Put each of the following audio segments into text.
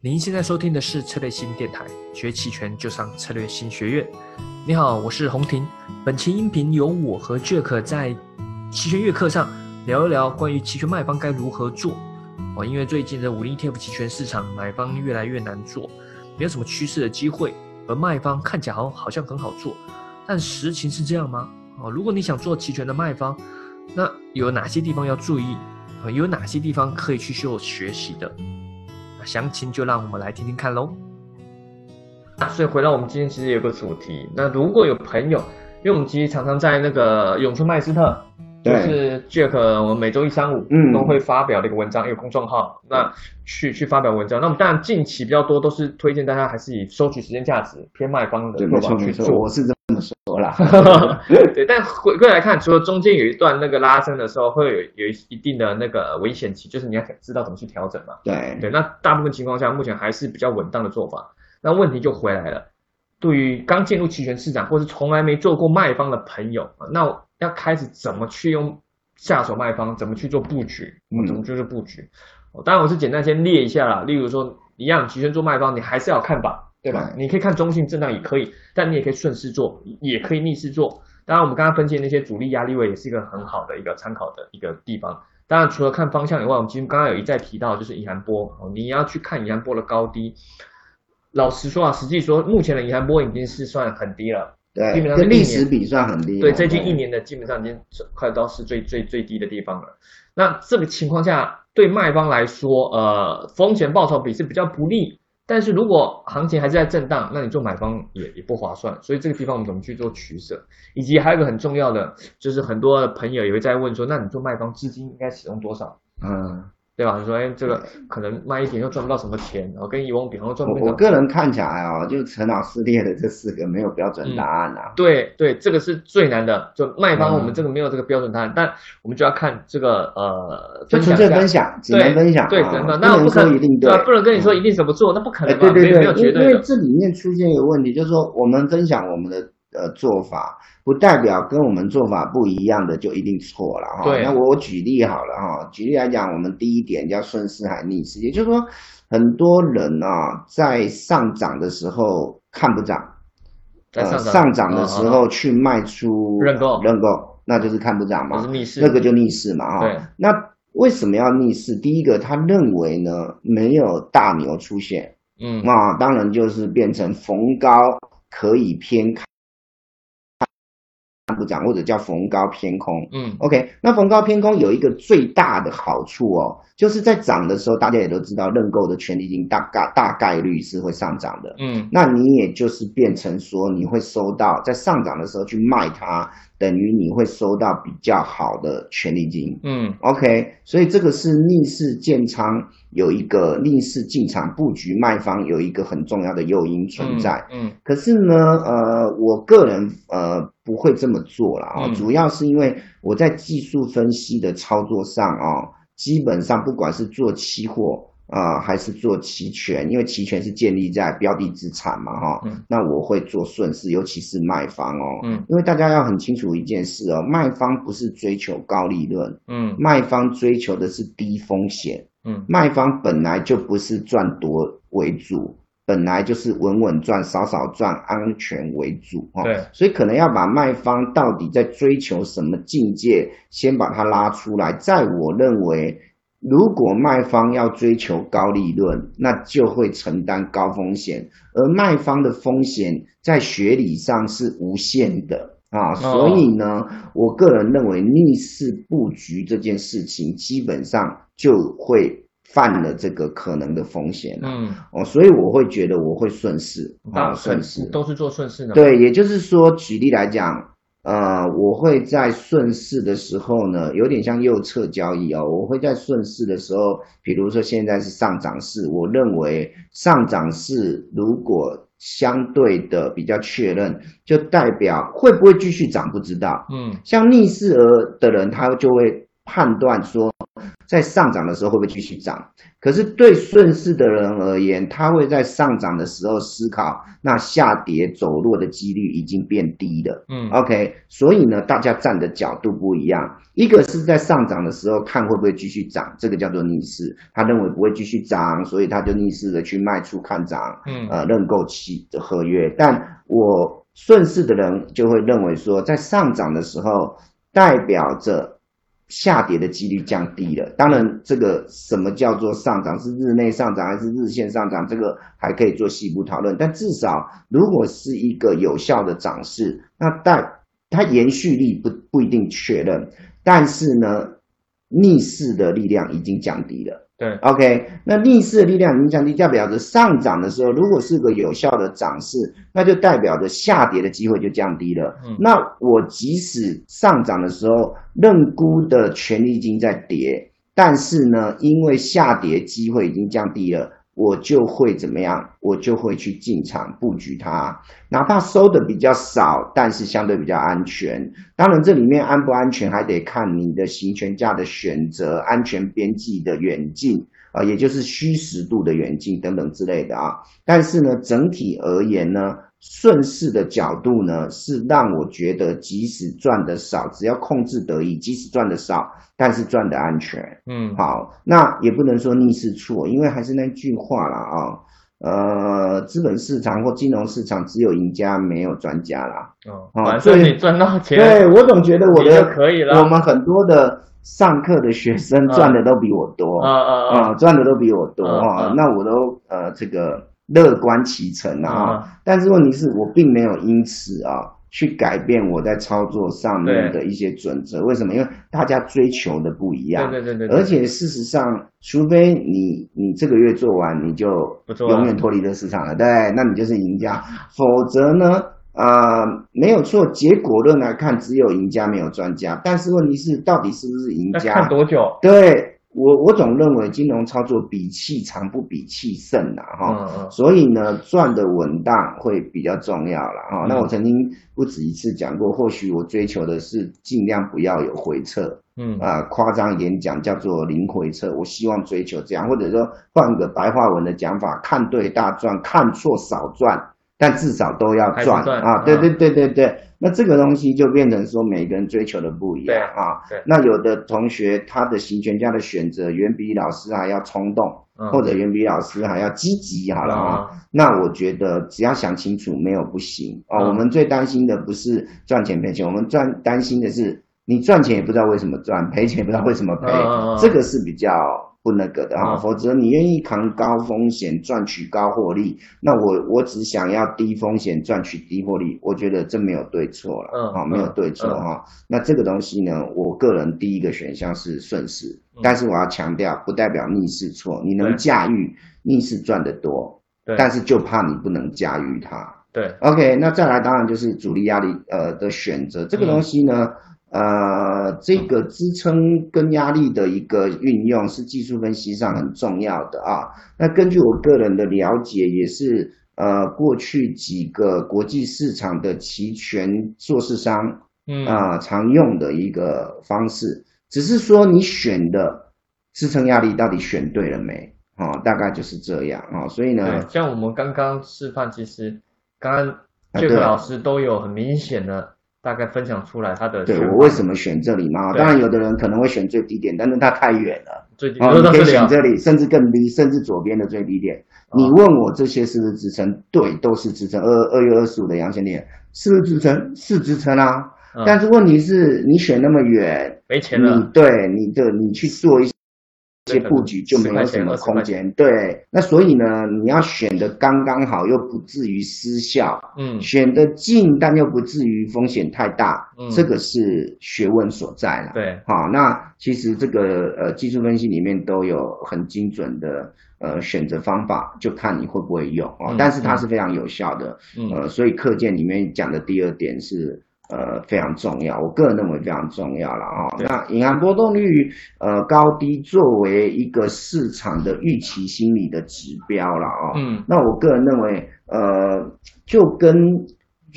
您现在收听的是策略新电台，学期权就上策略新学院。你好，我是洪婷。本期音频由我和 Jack 在期权月课上聊一聊关于期权卖方该如何做。哦，因为最近的五零 ETF 期权市场买方越来越难做，没有什么趋势的机会，而卖方看起来好好像很好做，但实情是这样吗？哦，如果你想做期权的卖方，那有哪些地方要注意？有哪些地方可以去做学习的？详情就让我们来听听看喽。所以回到我们今天其实有个主题，那如果有朋友，因为我们其实常常在那个永春麦斯特，就是 Jack，我们每周一、三、五都会发表的一个文章，一个公众号，那去去发表文章。那么当然近期比较多都是推荐大家还是以收取时间价值偏卖方的做法去做。我是这 对，但回归来看，除了中间有一段那个拉伸的时候，会有有一一定的那个危险期，就是你要知道怎么去调整嘛。对对，那大部分情况下，目前还是比较稳当的做法。那问题就回来了，对于刚进入期权市场或是从来没做过卖方的朋友，那要开始怎么去用下手卖方，怎么去做布局？嗯，怎么就是布局？当然我是简单先列一下啦，例如说一样期权做卖方，你还是要看法，对吧？你可以看中性震荡也可以，但你也可以顺势做，也可以逆势做。当然我们刚刚分析那些主力压力位也是一个很好的一个参考的一个地方。当然除了看方向以外，我们今天刚刚有一再提到就是以韩波哦，你要去看以韩波的高低。老实说啊，实际说，目前的银行波已经是算很低了，对，跟历史比算很低。对，最近一年的基本上已经快到是最最最低的地方了。那这个情况下，对卖方来说，呃，风险报酬比是比较不利。但是如果行情还是在震荡，那你做买方也也不划算。所以这个地方我们怎么去做取舍？以及还有一个很重要的，就是很多朋友也会在问说，那你做卖方资金应该使用多少？嗯。对吧？你说，哎，这个可能卖一点又赚不到什么钱，然后跟以往比，然后赚不我个人看起来哦，就是陈老师列的这四个没有标准答案啊。对对，这个是最难的。就卖方，我们这个没有这个标准答案，但我们就要看这个呃，就纯粹分享，只能分享，对，只能那不可能一定对，不能跟你说一定怎么做，那不可能对对对，没有绝对因为这里面出现一个问题，就是说我们分享我们的。呃，做法不代表跟我们做法不一样的就一定错了哈。那我举例好了哈，举例来讲，我们第一点叫顺势还逆势，也就是说，很多人啊在上涨的时候看不涨，在上涨的时候去卖出认购，认购，那就是看不涨嘛，逆势，那个就逆势嘛哈。对。那为什么要逆势？第一个，他认为呢没有大牛出现，嗯，那当然就是变成逢高可以偏开。不涨或者叫逢高偏空，嗯，OK，那逢高偏空有一个最大的好处哦，就是在涨的时候，大家也都知道认购的权利金大概大概率是会上涨的，嗯，那你也就是变成说你会收到在上涨的时候去卖它。等于你会收到比较好的权利金，嗯，OK，所以这个是逆势建仓有一个逆势进场布局卖方有一个很重要的诱因存在，嗯，可是呢，呃，我个人呃不会这么做了啊，主要是因为我在技术分析的操作上啊，基本上不管是做期货。啊，还是做期权，因为期权是建立在标的资产嘛，哈。嗯。那我会做顺势，尤其是卖方哦。嗯。因为大家要很清楚一件事哦，卖方不是追求高利润，嗯，卖方追求的是低风险，嗯，卖方本来就不是赚多为主，本来就是稳稳赚、少少赚、安全为主，哈。对。所以可能要把卖方到底在追求什么境界，先把它拉出来，在我认为。如果卖方要追求高利润，那就会承担高风险，而卖方的风险在学理上是无限的啊，所以呢，我个人认为逆势布局这件事情，基本上就会犯了这个可能的风险嗯，哦，所以我会觉得我会顺势啊，顺势都是做顺势的。对，也就是说，举例来讲。呃，我会在顺势的时候呢，有点像右侧交易哦。我会在顺势的时候，比如说现在是上涨势，我认为上涨势如果相对的比较确认，就代表会不会继续涨不知道。嗯，像逆势而的人，他就会判断说在上涨的时候会不会继续涨？可是对顺势的人而言，他会在上涨的时候思考，那下跌走弱的几率已经变低了。嗯，OK，所以呢，大家站的角度不一样。一个是在上涨的时候看会不会继续涨，这个叫做逆势，他认为不会继续涨，所以他就逆势的去卖出看涨。嗯，呃，认购期的合约。但我顺势的人就会认为说，在上涨的时候代表着。下跌的几率降低了。当然，这个什么叫做上涨？是日内上涨还是日线上涨？这个还可以做细部讨论。但至少，如果是一个有效的涨势，那但它延续力不不一定确认。但是呢，逆势的力量已经降低了。对，OK，那逆势的力量影响力代表着上涨的时候，如果是个有效的涨势，那就代表着下跌的机会就降低了。那我即使上涨的时候认沽的权利金在跌，但是呢，因为下跌机会已经降低了。我就会怎么样？我就会去进场布局它，哪怕收的比较少，但是相对比较安全。当然，这里面安不安全还得看你的行权价的选择、安全边际的远近啊，也就是虚实度的远近等等之类的啊。但是呢，整体而言呢？顺势的角度呢，是让我觉得即使赚的少，只要控制得宜，即使赚的少，但是赚的安全。嗯，好，那也不能说逆势错，因为还是那句话了啊，呃，资本市场或金融市场只有赢家没有专家啦。哦，反正你赚到钱，对我总觉得我的可以了。我们很多的上课的学生赚的都比我多，啊啊啊，赚的都比我多啊，那我都呃这个。乐观其成啊，但是问题是我并没有因此啊去改变我在操作上面的一些准则。为什么？因为大家追求的不一样。对对对对。而且事实上，除非你你这个月做完，你就永远脱离这市场了，对，那你就是赢家。否则呢，啊，没有错。结果论来看，只有赢家没有专家。但是问题是，到底是不是赢家？看多久？对。我我总认为金融操作比气长不比气盛呐，哈，所以呢赚的稳当会比较重要了，哈。那我曾经不止一次讲过，或许我追求的是尽量不要有回撤，嗯啊，夸张一点讲叫做零回撤，我希望追求这样，或者说换个白话文的讲法，看对大赚，看错少赚。但至少都要赚啊！对对对对对，那这个东西就变成说每个人追求的不一样啊。那有的同学他的行权家的选择远比老师还要冲动，或者远比老师还要积极，好了啊。那我觉得只要想清楚，没有不行哦。我们最担心的不是赚钱赔钱，我们赚担心的是你赚钱也不知道为什么赚，赔钱也不知道为什么赔，这个是比较。不那个的哈，否则你愿意扛高风险赚取高获利，那我我只想要低风险赚取低获利，我觉得这没有对错了，嗯，好，没有对错哈。那这个东西呢，我个人第一个选项是顺势，但是我要强调，不代表逆势错，你能驾驭逆势赚得多，对，但是就怕你不能驾驭它，对。OK，那再来当然就是主力压力呃的选择，这个东西呢。呃，这个支撑跟压力的一个运用是技术分析上很重要的啊。那根据我个人的了解，也是呃过去几个国际市场的期权做市商，嗯啊常用的一个方式。只是说你选的支撑压力到底选对了没？啊，大概就是这样啊。所以呢，像我们刚刚示范，其实刚刚这个老师都有很明显的。大概分享出来他的对我为什么选这里嘛？当然，有的人可能会选最低点，但是它太远了。最低点，你可以选这里，甚至更低，甚至左边的最低点。你问我这些是不是支撑？对，都是支撑。二二月二十五的阳线点是不是支撑？是支撑啊。但是问题是你选那么远，没钱了。你对你的你去做一。些布局就没有什么空间，对，那所以呢，你要选的刚刚好，又不至于失效，嗯，选的近，但又不至于风险太大，嗯，这个是学问所在了，对，好，那其实这个呃技术分析里面都有很精准的呃选择方法，就看你会不会用哦，但是它是非常有效的，嗯呃，所以课件里面讲的第二点是。呃，非常重要，我个人认为非常重要了啊。那银行波动率呃高低作为一个市场的预期心理的指标了啊。嗯，那我个人认为，呃，就跟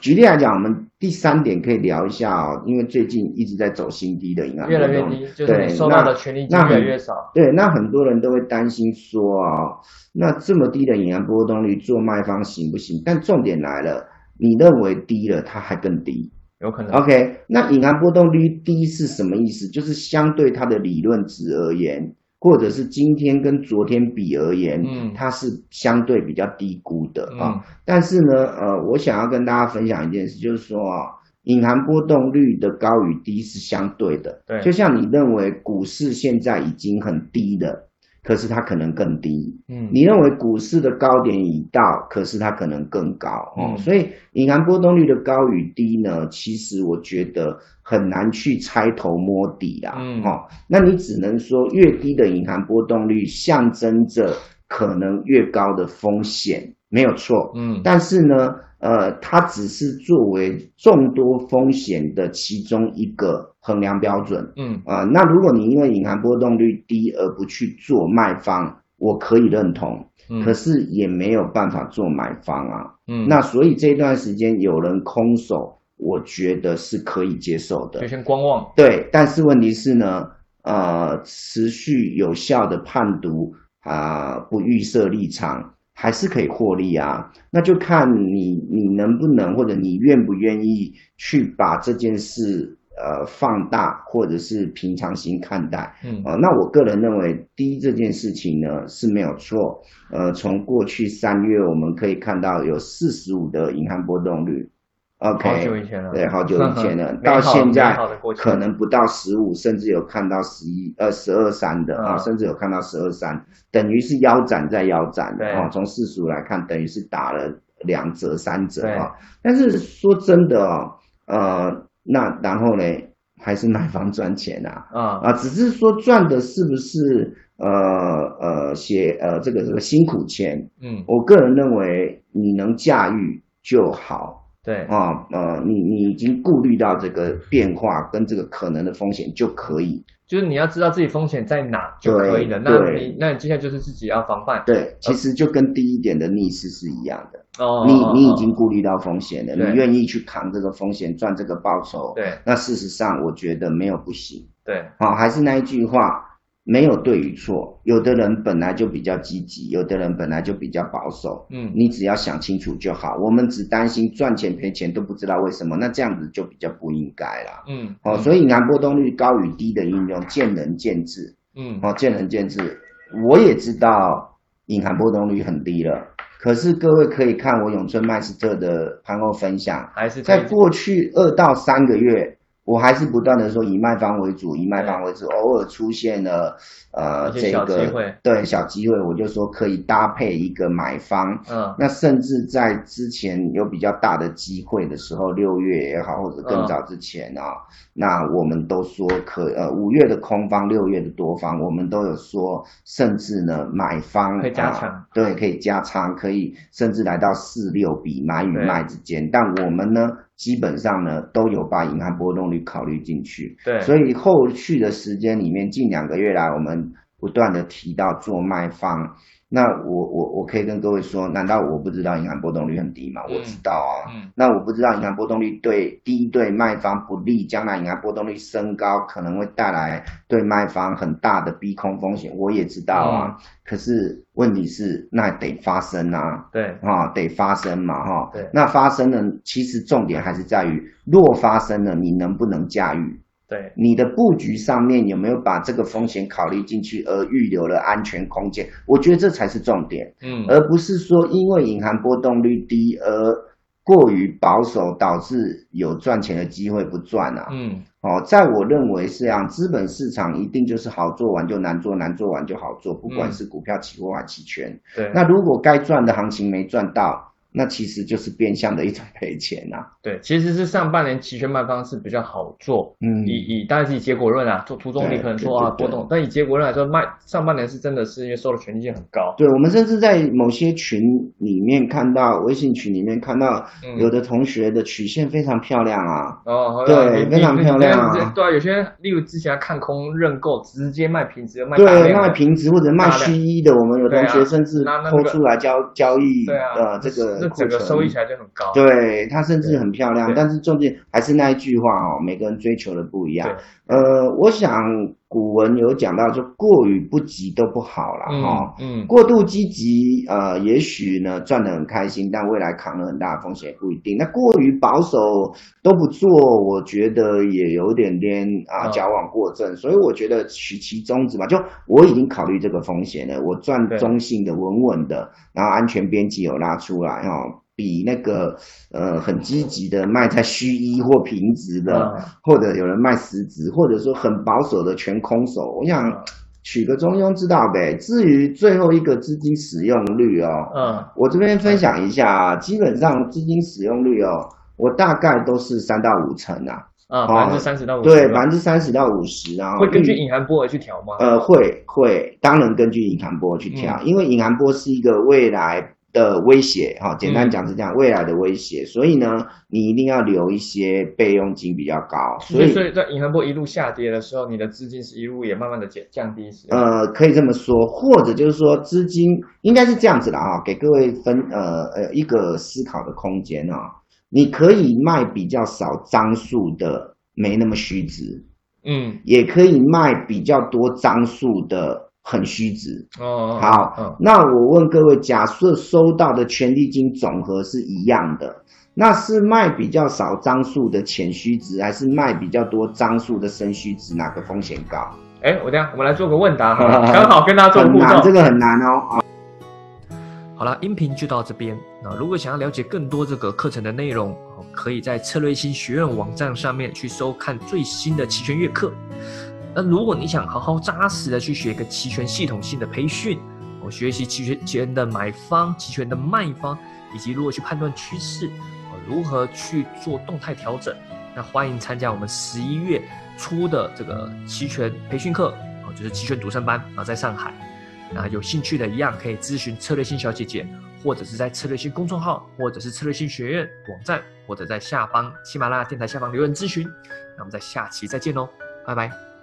举例来讲，我们第三点可以聊一下哦，因为最近一直在走新低的银行，越来越低，就是收到的权利金越来越少。对，那很多人都会担心说啊，那这么低的银行波动率做卖方行不行？但重点来了，你认为低了，它还更低？有可能。OK，那隐含波动率低是什么意思？就是相对它的理论值而言。或者是今天跟昨天比而言，嗯，它是相对比较低估的啊。但是呢，呃，我想要跟大家分享一件事，就是说啊，隐含波动率的高与低是相对的。对，就像你认为股市现在已经很低的。可是它可能更低，嗯，你认为股市的高点已到，可是它可能更高哦，所以隐含波动率的高与低呢，其实我觉得很难去猜头摸底啦，嗯，哦，那你只能说越低的隐含波动率象征着可能越高的风险，没有错，嗯，但是呢。呃，它只是作为众多风险的其中一个衡量标准。嗯啊，那如果你因为隐含波动率低而不去做卖方，我可以认同。嗯，可是也没有办法做买方啊。嗯，那所以这段时间有人空手，我觉得是可以接受的。就先观望。对，但是问题是呢，呃，持续有效的判读啊，不预设立场。还是可以获利啊，那就看你你能不能或者你愿不愿意去把这件事呃放大，或者是平常心看待。嗯啊，那我个人认为，第一这件事情呢是没有错。呃，从过去三月我们可以看到有四十五的银行波动率。OK，好久以前了，对，好久以前了，到现在可能不到十五，甚至有看到十一、二十二三的啊，甚至有看到十二三，等于是腰斩在腰斩的啊。从四十五来看，等于是打了两折、三折啊。但是说真的哦，呃，那然后呢，还是买房赚钱啊啊啊，只是说赚的是不是呃呃些呃这个这个辛苦钱？嗯，我个人认为你能驾驭就好。对啊，呃，你你已经顾虑到这个变化跟这个可能的风险就可以，就是你要知道自己风险在哪就可以了。那你那你接下来就是自己要防范。对，其实就跟第一点的逆势是一样的。哦，你你已经顾虑到风险了，你愿意去扛这个风险赚这个报酬。对，那事实上我觉得没有不行。对，好，还是那一句话。没有对与错，有的人本来就比较积极，有的人本来就比较保守。嗯，你只要想清楚就好。我们只担心赚钱赔钱都不知道为什么，那这样子就比较不应该了。嗯，哦，所以银行波动率高与低的应用见仁见智。嗯，哦，见仁见智。我也知道隐含波动率很低了，可是各位可以看我永春麦斯特的盘后分享，还是在过去二到三个月。我还是不断的说以卖方为主，以卖方为主，偶尔出现了呃这个对小机会，我就说可以搭配一个买方，嗯，那甚至在之前有比较大的机会的时候，六月也好或者更早之前啊，那我们都说可呃五月的空方，六月的多方，我们都有说，甚至呢买方可以加仓，对，可以加仓，可以甚至来到四六比买与卖之间，但我们呢？基本上呢，都有把银行波动率考虑进去。对，所以后续的时间里面，近两个月来，我们不断的提到做卖方。那我我我可以跟各位说，难道我不知道银行波动率很低吗？我知道啊。嗯。那我不知道银行波动率对低对卖方不利，将来银行波动率升高可能会带来对卖方很大的逼空风险，我也知道啊。可是问题是，那得发生啊。对。啊，得发生嘛，哈。对。那发生了，其实重点还是在于，若发生了，你能不能驾驭？对。你的布局上面有没有把这个风险考虑进去，而预留了安全空间？我觉得这才是重点，嗯，而不是说因为隐含波动率低而过于保守，导致有赚钱的机会不赚啊，嗯，哦，在我认为是这样，资本市场一定就是好做完就难做，难做完就好做，不管是股票、期货还期权，对，那如果该赚的行情没赚到。那其实就是变相的一种赔钱呐。对，其实是上半年期权卖方是比较好做。嗯，以以当然是以结果论啊，做途中你可能做啊波动，但以结果论来说，卖上半年是真的是因为收的权利金很高。对，我们甚至在某些群里面看到，微信群里面看到有的同学的曲线非常漂亮啊。哦，对，非常漂亮啊。对啊，有些例如之前看空认购，直接卖平值卖对，卖平值或者卖虚一的，我们有同学甚至抛出来交交易呃这个。这整个收益起来就很高。对，它甚至很漂亮，但是重点还是那一句话哦，每个人追求的不一样。呃，我想古文有讲到，就过于不急都不好了哈。嗯，过度积极，呃，也许呢赚得很开心，但未来扛了很大的风险不一定。那过于保守都不做，我觉得也有点点啊矫枉过正。所以我觉得取其中之吧，就我已经考虑这个风险了，我赚中性的、稳稳的，然后安全边际有拉出来哦。比那个呃很积极的卖在虚一或平值的，或者有人卖实值，或者说很保守的全空手，我想取个中庸之道呗。至于最后一个资金使用率哦，嗯，我这边分享一下，基本上资金使用率哦，我大概都是三到五成啊，啊，百分之三十到五十，对，百分之三十到五十，然后会根据隐含波而去调吗？呃，会会，当然根据隐含波去调，因为隐含波是一个未来。的威胁哈，简单讲是这样，未来的威胁，所以呢，你一定要留一些备用金比较高。所以，所以在银行波一路下跌的时候，你的资金是一路也慢慢的减降低。呃，可以这么说，或者就是说资金应该是这样子的啊，给各位分呃呃一个思考的空间啊，你可以卖比较少张数的，没那么虚值，嗯，也可以卖比较多张数的。很虚值哦，好，那我问各位，假设收到的权利金总和是一样的，那是卖比较少张数的浅虚值，还是卖比较多张数的深虚值？哪个风险高？哎，我这样，我们来做个问答哈，刚好跟大家做互动，这个很难哦。好了，音频就到这边。那如果想要了解更多这个课程的内容，可以在策略新学院网站上面去收看最新的期权月课。那如果你想好好扎实的去学一个期权系统性的培训，我学习期权的买方、期权的卖方，以及如何去判断趋势，如何去做动态调整，那欢迎参加我们十一月初的这个期权培训课，哦，就是期权独胜班啊，在上海。那有兴趣的一样可以咨询策略性小姐姐，或者是在策略性公众号，或者是策略性学院网站，或者在下方喜马拉雅电台下方留言咨询。那我们在下期再见喽，拜拜。